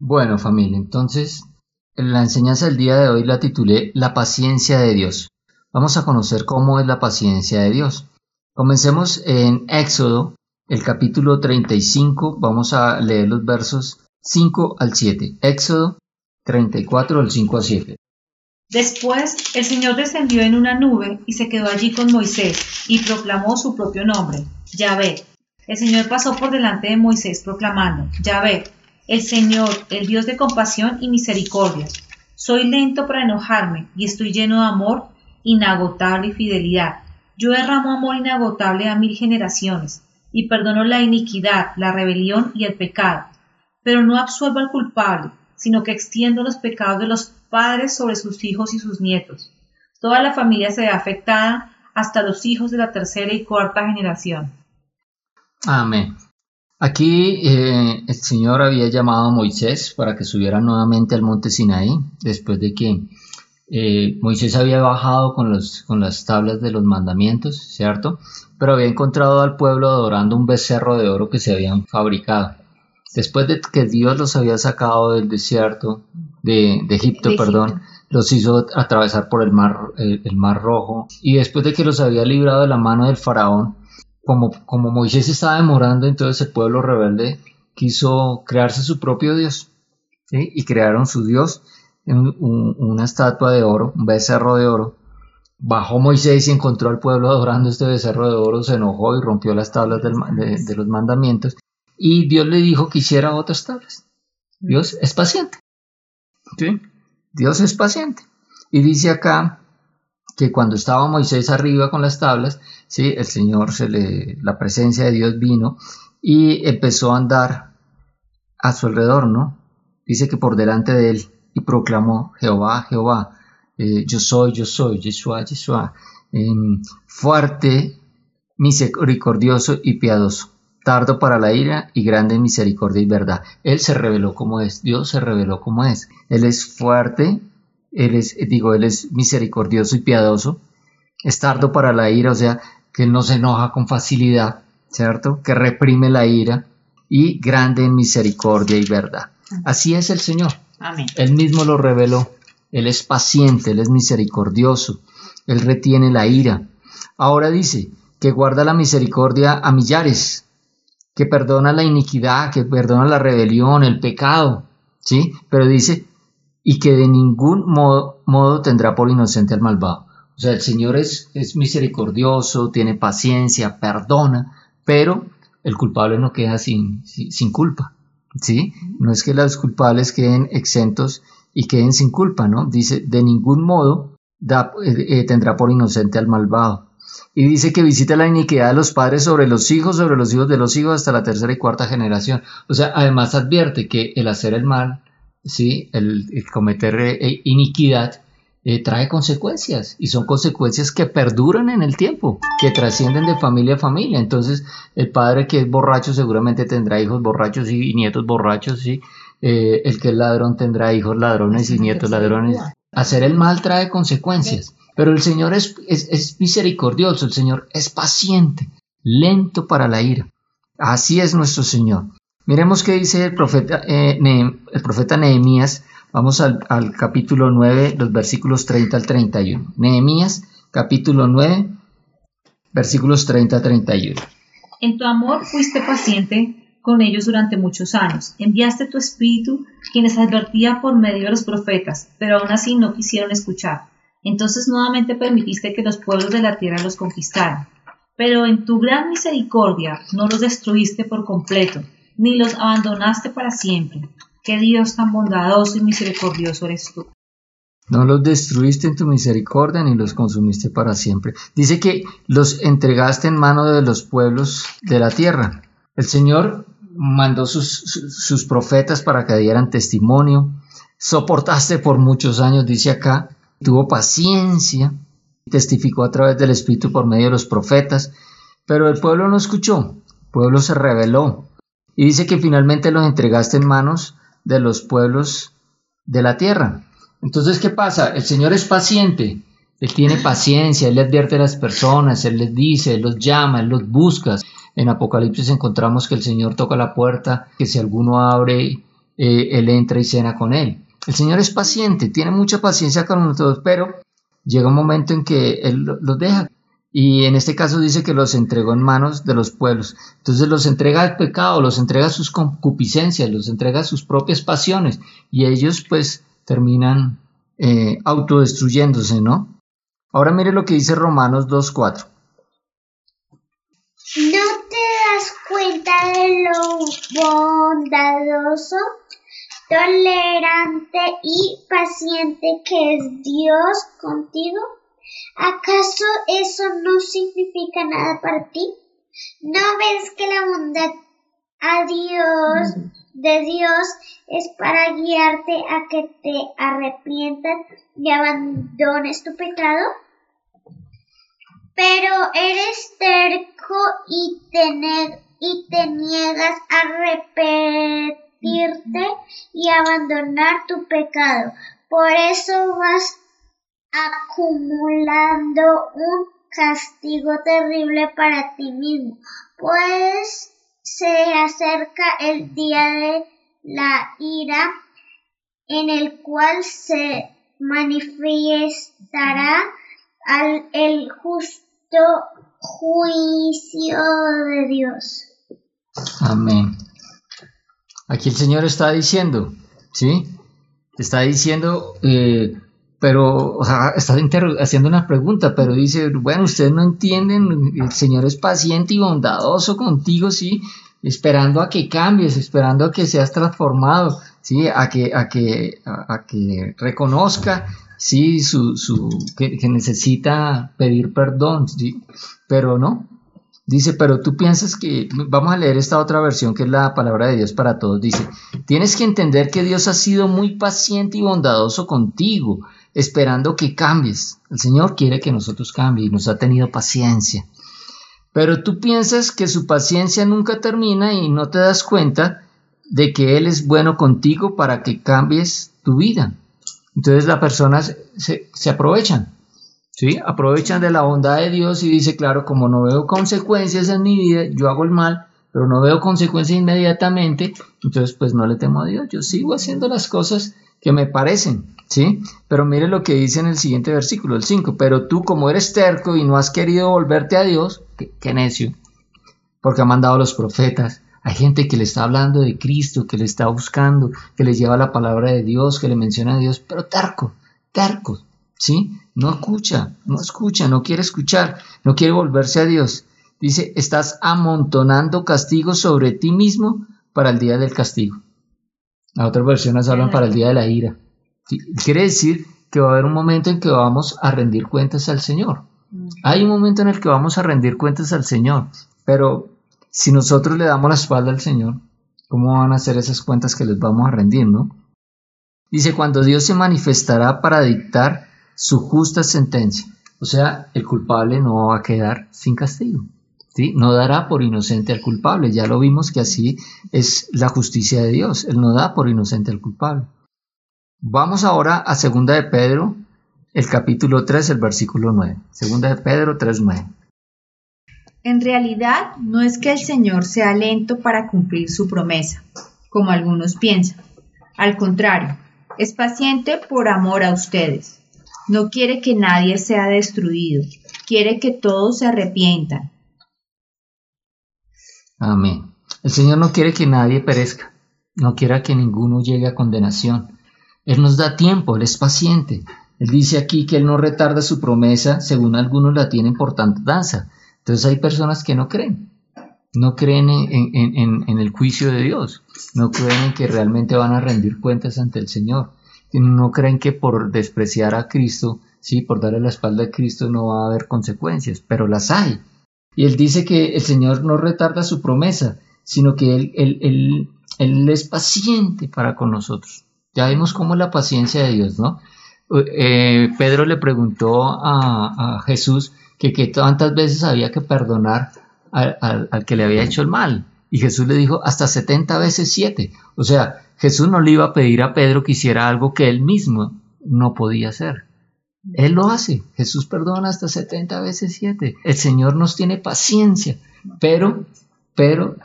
Bueno familia, entonces la enseñanza del día de hoy la titulé La paciencia de Dios. Vamos a conocer cómo es la paciencia de Dios. Comencemos en Éxodo, el capítulo 35, vamos a leer los versos 5 al 7. Éxodo 34, del 5 al 7. Después el Señor descendió en una nube y se quedó allí con Moisés y proclamó su propio nombre, Yahvé. El Señor pasó por delante de Moisés proclamando, Yahvé, el Señor, el Dios de compasión y misericordia. Soy lento para enojarme y estoy lleno de amor inagotable y fidelidad. Yo derramo amor inagotable a mil generaciones y perdono la iniquidad, la rebelión y el pecado. Pero no absuelvo al culpable, sino que extiendo los pecados de los padres sobre sus hijos y sus nietos. Toda la familia se ve afectada hasta los hijos de la tercera y cuarta generación. Amén. Aquí eh, el Señor había llamado a Moisés para que subiera nuevamente al monte Sinaí, después de que eh, Moisés había bajado con, los, con las tablas de los mandamientos, ¿cierto? Pero había encontrado al pueblo adorando un becerro de oro que se habían fabricado. Después de que Dios los había sacado del desierto, de, Egipto, perdón, los hizo atravesar por el mar, el mar rojo, y después de que los había librado de la mano del faraón, como, Moisés estaba demorando, entonces el pueblo rebelde quiso crearse su propio Dios. Y crearon su Dios en una estatua de oro, un becerro de oro. Bajó Moisés y encontró al pueblo adorando este becerro de oro, se enojó y rompió las tablas de, los mandamientos. Y Dios le dijo que hiciera otras tablas. Dios es paciente. Dios es paciente. Y dice acá que cuando estaba Moisés arriba con las tablas, ¿sí? el Señor, se le, la presencia de Dios vino y empezó a andar a su alrededor, ¿no? Dice que por delante de él y proclamó, Jehová, Jehová, eh, yo soy, yo soy, Yeshua, Yeshua, em, fuerte, misericordioso y piadoso, tardo para la ira y grande en misericordia y verdad. Él se reveló como es, Dios se reveló como es. Él es fuerte, él es, digo, Él es misericordioso y piadoso, es tardo para la ira, o sea, que no se enoja con facilidad, ¿cierto? Que reprime la ira y grande en misericordia y verdad. Así es el Señor. Amén. Él mismo lo reveló. Él es paciente, Él es misericordioso, Él retiene la ira. Ahora dice que guarda la misericordia a millares, que perdona la iniquidad, que perdona la rebelión, el pecado, ¿sí? Pero dice y que de ningún modo, tendrá por inocente al malvado. O sea, el Señor es, es misericordioso, tiene paciencia, perdona, pero el culpable no queda sin, sin, culpa. ¿sí? No es que los culpables queden exentos y queden sin culpa, ¿no? Dice, de ningún modo eh, eh, tendrá por inocente al malvado. Y dice que visita la iniquidad de los padres sobre los hijos, sobre los hijos de los hijos hasta la tercera y cuarta generación. O sea, además advierte que el hacer el mal ¿sí? el, cometer eh, iniquidad eh, trae consecuencias y son consecuencias que perduran en el tiempo, que trascienden de familia a familia. Entonces, el padre que es borracho seguramente tendrá hijos borrachos y, nietos borrachos, ¿sí? Eh, el que es ladrón tendrá hijos ladrones y nietos ladrones. Hacer el mal trae consecuencias, pero el Señor es, es misericordioso, el Señor es paciente, lento para la ira. Así es nuestro Señor. Miremos qué dice el profeta, eh, el profeta Nehemías. Vamos al, capítulo 9, los versículos 30 al 31. Nehemías, capítulo 9, versículos 30 al 31. En tu amor fuiste paciente con ellos durante muchos años. Enviaste tu espíritu, quienes advertía por medio de los profetas, pero aún así no quisieron escuchar. Entonces nuevamente permitiste que los pueblos de la tierra los conquistaran. Pero en tu gran misericordia no los destruiste por completo ni los abandonaste para siempre. Qué Dios tan bondadoso y misericordioso eres tú. No los destruiste en tu misericordia ni los consumiste para siempre. Dice que los entregaste en mano de los pueblos de la tierra. El Señor mandó sus, sus profetas para que dieran testimonio. Soportaste por muchos años, dice acá. Tuvo paciencia. Testificó a través del Espíritu por medio de los profetas. Pero el pueblo no escuchó. El pueblo se rebeló. Y dice que finalmente los entregaste en manos de los pueblos de la tierra. Entonces, ¿qué pasa? El Señor es paciente, Él tiene paciencia, Él advierte a las personas, Él les dice, Él los llama, Él los busca. En Apocalipsis encontramos que el Señor toca la puerta, que si alguno abre eh, él entra y cena con él. El Señor es paciente, tiene mucha paciencia con nosotros, pero llega un momento en que Él los deja. Y en este caso dice que los entregó en manos de los pueblos. Entonces los entrega al pecado, los entrega a sus concupiscencias, los entrega a sus propias pasiones. Y ellos pues terminan eh, autodestruyéndose, ¿no? Ahora mire lo que dice Romanos 2.4. ¿No te das cuenta de lo bondadoso, tolerante y paciente que es Dios contigo? ¿Acaso eso no significa nada para ti? ¿No ves que la bondad a Dios, de Dios es para guiarte a que te arrepientas y abandones tu pecado? Pero eres terco y te, y te niegas a repetirte y abandonar tu pecado. Por eso vas acumulando un castigo terrible para ti mismo, pues se acerca el día de la ira en el cual se manifestará al el justo juicio de Dios. Amén. Aquí el Señor está diciendo, ¿sí? Está diciendo, eh, pero está haciendo una pregunta, pero dice, bueno, ustedes no entienden, el Señor es paciente y bondadoso contigo, sí, esperando a que cambies, esperando a que seas transformado, sí, a que, a que, a, que reconozca, sí, su, su, que, que, necesita pedir perdón, sí, pero no. Dice, pero tú piensas que, vamos a leer esta otra versión que es la palabra de Dios para todos. Dice, tienes que entender que Dios ha sido muy paciente y bondadoso contigo esperando que cambies. El Señor quiere que nosotros cambiemos y nos ha tenido paciencia. Pero tú piensas que su paciencia nunca termina y no te das cuenta de que Él es bueno contigo para que cambies tu vida. Entonces las personas se, se aprovechan, ¿sí? Aprovechan de la bondad de Dios y dice, claro, como no veo consecuencias en mi vida, yo hago el mal, pero no veo consecuencias inmediatamente, entonces pues no le temo a Dios, yo sigo haciendo las cosas que me parecen, ¿sí? Pero mire lo que dice en el siguiente versículo, el 5, pero tú como eres terco y no has querido volverte a Dios, qué, necio, porque ha mandado a los profetas, hay gente que le está hablando de Cristo, que le está buscando, que le lleva la palabra de Dios, que le menciona a Dios, pero terco, terco, ¿sí? No escucha, no escucha, no quiere escuchar, no quiere volverse a Dios. Dice, estás amontonando castigos sobre ti mismo para el día del castigo. Las otras versiones hablan para el día de la ira. Quiere decir que va a haber un momento en que vamos a rendir cuentas al Señor. Hay un momento en el que vamos a rendir cuentas al Señor, pero si nosotros le damos la espalda al Señor, ¿cómo van a ser esas cuentas que les vamos a rendir, no? Dice, cuando Dios se manifestará para dictar su justa sentencia. O sea, el culpable no va a quedar sin castigo. No dará por inocente al culpable. Ya lo vimos que así es la justicia de Dios. Él no da por inocente al culpable. Vamos ahora a Segunda de Pedro, el capítulo 3, el versículo 9. Segunda de Pedro 3, 9. En realidad no es que el Señor sea lento para cumplir su promesa, como algunos piensan. Al contrario, es paciente por amor a ustedes. No quiere que nadie sea destruido, quiere que todos se arrepientan Amén. El Señor no quiere que nadie perezca, no quiere que ninguno llegue a condenación. Él nos da tiempo, Él es paciente. Él dice aquí que Él no retarda su promesa, según algunos la tienen por danza. Entonces hay personas que no creen, no creen en, el juicio de Dios, no creen en que realmente van a rendir cuentas ante el Señor, no creen que por despreciar a Cristo, sí, por darle la espalda a Cristo no va a haber consecuencias, pero las hay. Y él dice que el Señor no retarda su promesa, sino que Él, él, es paciente para con nosotros. Ya vemos cómo es la paciencia de Dios, ¿no? Eh, Pedro le preguntó a, Jesús que, tantas veces había que perdonar al, al, que le había hecho el mal. Y Jesús le dijo hasta 70 veces 7. O sea, Jesús no le iba a pedir a Pedro que hiciera algo que él mismo no podía hacer. Él lo hace. Jesús perdona hasta 70 veces 7. El Señor nos tiene paciencia, pero, pero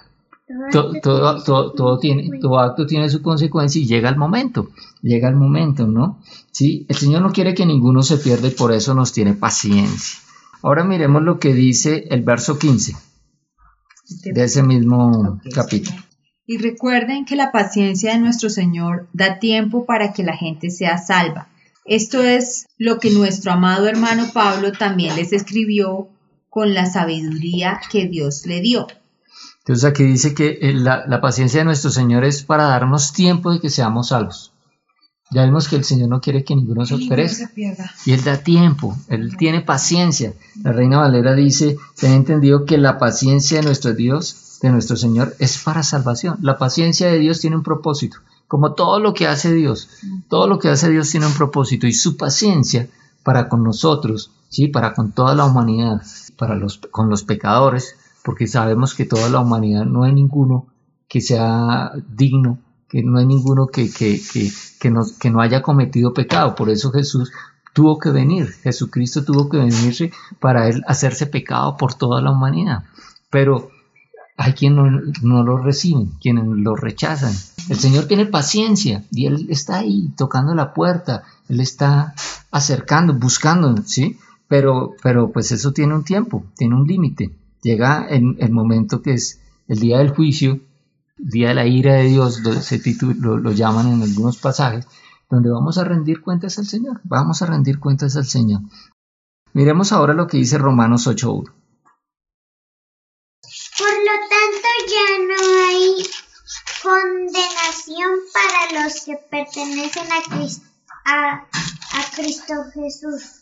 todo, todo, todo, todo tiene, todo acto tiene su consecuencia y llega el momento, llega el momento, ¿no? Sí, el Señor no quiere que ninguno se pierda y por eso nos tiene paciencia. Ahora miremos lo que dice el verso 15 de ese mismo capítulo. Y recuerden que la paciencia de nuestro Señor da tiempo para que la gente sea salva. Esto es lo que nuestro amado hermano Pablo también les escribió con la sabiduría que Dios le dio. Entonces aquí dice que eh, la, la paciencia de nuestro Señor es para darnos tiempo de que seamos salvos. Ya vimos que el Señor no quiere que ninguno se perezca. pierda. Y Él da tiempo, Él tiene paciencia. La Reina Valera dice, ten entendido que la paciencia de nuestro Dios, de nuestro Señor, es para salvación. La paciencia de Dios tiene un propósito, como todo lo que hace Dios. Todo lo que hace Dios tiene un propósito y su paciencia para con nosotros, sí, para con toda la humanidad, para los con los pecadores, porque sabemos que toda la humanidad no hay ninguno que sea digno, que no hay ninguno que, que, que, que, no, haya cometido pecado. Por eso Jesús tuvo que venir, Jesucristo tuvo que venirse para él hacerse pecado por toda la humanidad. Pero hay quien no, no lo reciben, quienes lo rechazan. El Señor tiene paciencia y Él está ahí tocando la puerta, Él está acercando, buscando, ¿sí? Pero, pero pues eso tiene un tiempo, tiene un límite. Llega en el momento que es el día del juicio, el día de la ira de Dios, lo, lo llaman en algunos pasajes, donde vamos a rendir cuentas al Señor, vamos a rendir cuentas al Señor. Miremos ahora lo que dice Romanos 8.1. Por lo tanto, ya no hay condenación para los que pertenecen a Cristo, a, Cristo Jesús.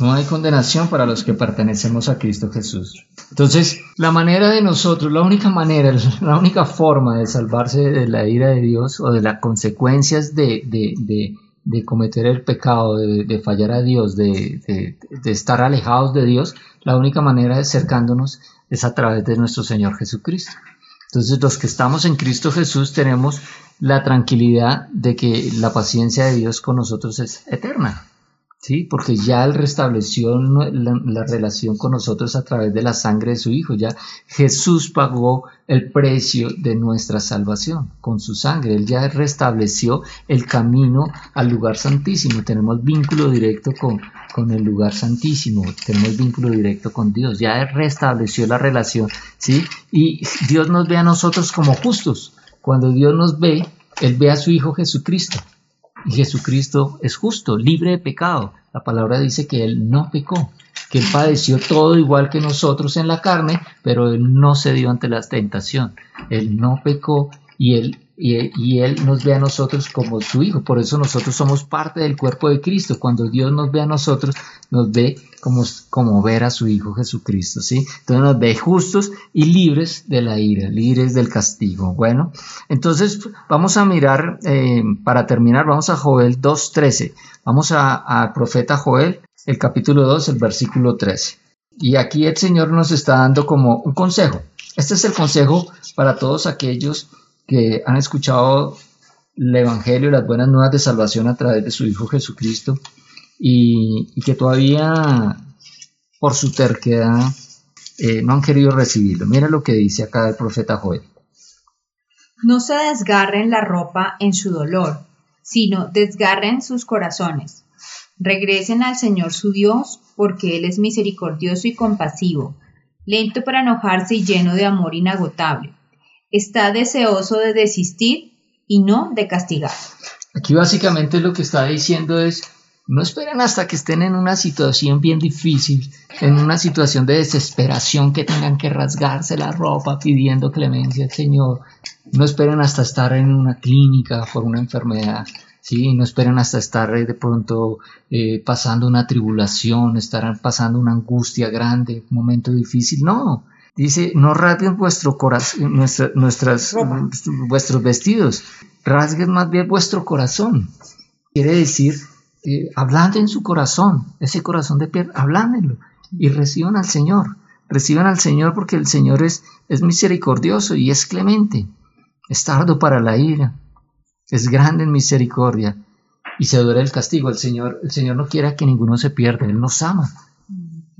No hay condenación para los que pertenecemos a Cristo Jesús. Entonces, la manera de nosotros, la única manera, la única forma de salvarse de la ira de Dios o de las consecuencias de, de, cometer el pecado, de, fallar a Dios, de, estar alejados de Dios, la única manera de acercándonos es a través de nuestro Señor Jesucristo. Entonces, los que estamos en Cristo Jesús tenemos la tranquilidad de que la paciencia de Dios con nosotros es eterna. ¿Sí? Porque ya Él restableció la, la, relación con nosotros a través de la sangre de su Hijo. Ya Jesús pagó el precio de nuestra salvación con su sangre. Él ya restableció el camino al lugar santísimo. Tenemos vínculo directo con, con el lugar santísimo. Tenemos vínculo directo con Dios. Ya restableció la relación, ¿sí? Y Dios nos ve a nosotros como justos. Cuando Dios nos ve, Él ve a su Hijo Jesucristo. Y Jesucristo es justo, libre de pecado. La palabra dice que Él no pecó, que Él padeció todo igual que nosotros en la carne, pero Él no cedió ante la tentación. Él no pecó y Él, y, nos ve a nosotros como su Hijo. Por eso nosotros somos parte del cuerpo de Cristo. Cuando Dios nos ve a nosotros, nos ve como, como ver a su Hijo Jesucristo. ¿sí? Entonces nos ve justos y libres de la ira, libres del castigo. Bueno, entonces vamos a mirar, eh, para terminar, vamos a Joel 2.13. Vamos al profeta Joel, el capítulo 2, el versículo 13. Y aquí el Señor nos está dando como un consejo. Este es el consejo para todos aquellos que han escuchado el Evangelio y las buenas nuevas de salvación a través de su Hijo Jesucristo y, que todavía por su terquedad eh, no han querido recibirlo. Mira lo que dice acá el profeta Joel. No se desgarren la ropa en su dolor, sino desgarren sus corazones. Regresen al Señor su Dios, porque Él es misericordioso y compasivo, lento para enojarse y lleno de amor inagotable. Está deseoso de desistir y no de castigar. Aquí básicamente lo que está diciendo es, no esperen hasta que estén en una situación bien difícil, en una situación de desesperación que tengan que rasgarse la ropa pidiendo clemencia al Señor. No esperen hasta estar en una clínica por una enfermedad. ¿sí? No esperen hasta estar de pronto eh, pasando una tribulación, estar pasando una angustia grande, un momento difícil. No, dice, no rasguen vuestro corazón, nuestra, nuestras, vuestros vestidos, rasguen más bien vuestro corazón. Quiere decir, eh, hablando en su corazón, ese corazón de piedra, hablándenlo y reciban al Señor. Reciban al Señor porque el Señor es, es misericordioso y es clemente. Es tardo para la ira, es grande en misericordia y se duele el castigo. El Señor, el Señor no quiere que ninguno se pierda, Él nos ama.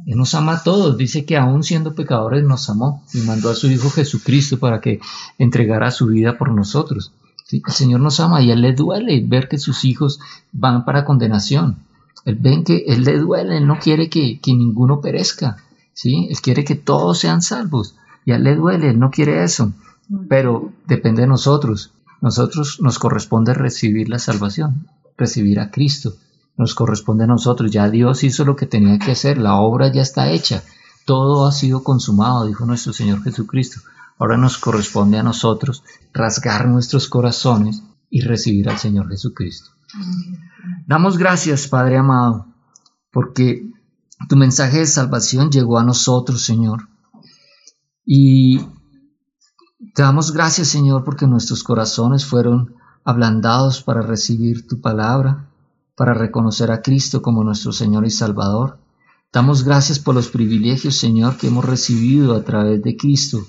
Él nos ama a todos. Dice que aún siendo pecadores nos amó y mandó a su Hijo Jesucristo para que entregara su vida por nosotros. El Señor nos ama y a Él le duele ver que sus hijos van para condenación. Él ven que Él le duele, Él no quiere que, ninguno perezca. ¿sí? Él quiere que todos sean salvos. Y a Él le duele, Él no quiere eso. Pero depende de nosotros. Nosotros nos corresponde recibir la salvación, recibir a Cristo nos corresponde a nosotros. Ya Dios hizo lo que tenía que hacer, la obra ya está hecha, todo ha sido consumado, dijo nuestro Señor Jesucristo. Ahora nos corresponde a nosotros rasgar nuestros corazones y recibir al Señor Jesucristo. Damos gracias, Padre amado, porque tu mensaje de salvación llegó a nosotros, Señor. Y te damos gracias, Señor, porque nuestros corazones fueron ablandados para recibir tu palabra para reconocer a Cristo como nuestro Señor y Salvador. Damos gracias por los privilegios, Señor, que hemos recibido a través de Cristo,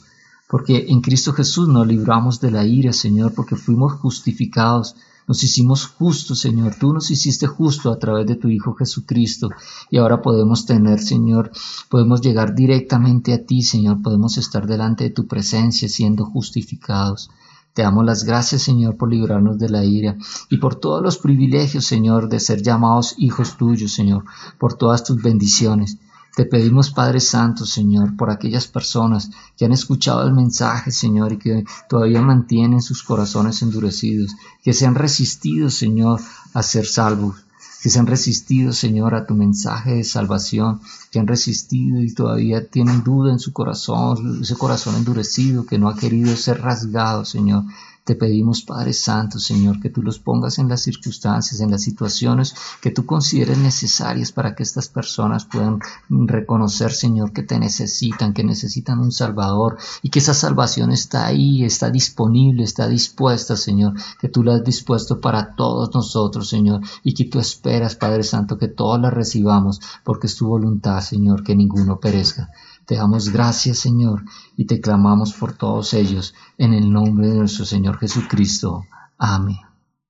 porque en Cristo Jesús nos libramos de la ira, Señor, porque fuimos justificados, nos hicimos justos, Señor. Tú nos hiciste justo a través de tu Hijo Jesucristo. Y ahora podemos tener, Señor, podemos llegar directamente a ti, Señor. Podemos estar delante de tu presencia siendo justificados. Te damos las gracias, Señor, por librarnos de la ira y por todos los privilegios, Señor, de ser llamados hijos tuyos, Señor, por todas tus bendiciones. Te pedimos, Padre Santo, Señor, por aquellas personas que han escuchado el mensaje, Señor, y que todavía mantienen sus corazones endurecidos, que se han resistido, Señor, a ser salvos que se han resistido, Señor, a tu mensaje de salvación, que han resistido y todavía tienen duda en su corazón, ese corazón endurecido que no ha querido ser rasgado, Señor. Te pedimos, Padre Santo, Señor, que tú los pongas en las circunstancias, en las situaciones que tú consideres necesarias para que estas personas puedan reconocer, Señor, que te necesitan, que necesitan un Salvador y que esa salvación está ahí, está disponible, está dispuesta, Señor, que tú la has dispuesto para todos nosotros, Señor, y que tú esperas, Padre Santo, que todos la recibamos, porque es tu voluntad, Señor, que ninguno perezca. Te damos gracias, Señor, y te clamamos por todos ellos, en el nombre de nuestro Señor Jesucristo. Amén.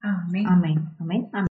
Amén. Amén. Amén.